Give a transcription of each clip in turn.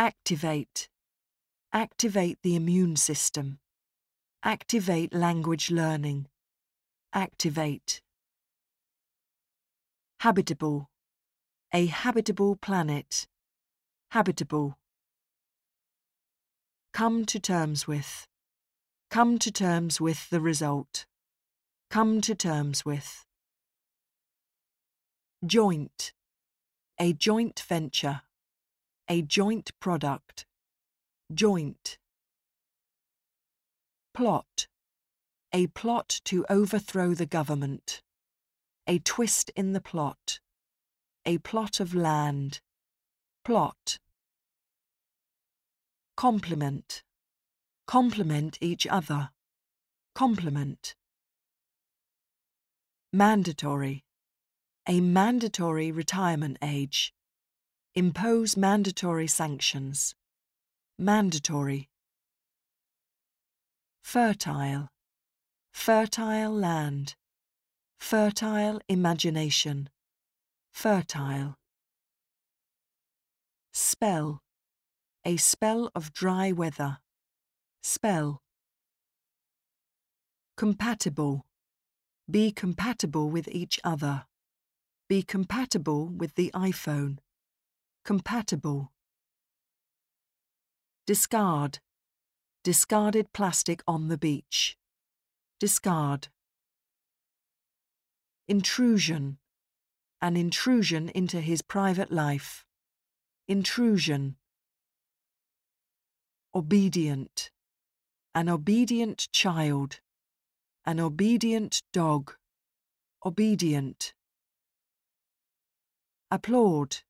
Activate. Activate the immune system. Activate language learning. Activate. Habitable. A habitable planet. Habitable. Come to terms with. Come to terms with the result. Come to terms with. Joint. A joint venture. A joint product. Joint. Plot. A plot to overthrow the government. A twist in the plot. A plot of land. Plot. Complement. Complement each other. Complement. Mandatory. A mandatory retirement age. Impose mandatory sanctions. Mandatory. Fertile. Fertile land. Fertile imagination. Fertile. Spell. A spell of dry weather. Spell. Compatible. Be compatible with each other. Be compatible with the iPhone. Compatible. Discard. Discarded plastic on the beach. Discard. Intrusion. An intrusion into his private life. Intrusion. Obedient. An obedient child. An obedient dog. Obedient. Applaud.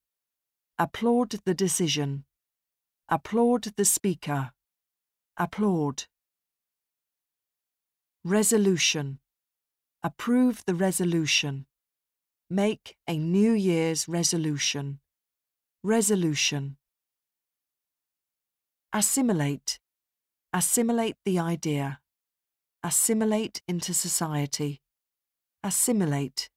Applaud the decision. Applaud the speaker. Applaud. Resolution. Approve the resolution. Make a New Year's resolution. Resolution. Assimilate. Assimilate the idea. Assimilate into society. Assimilate.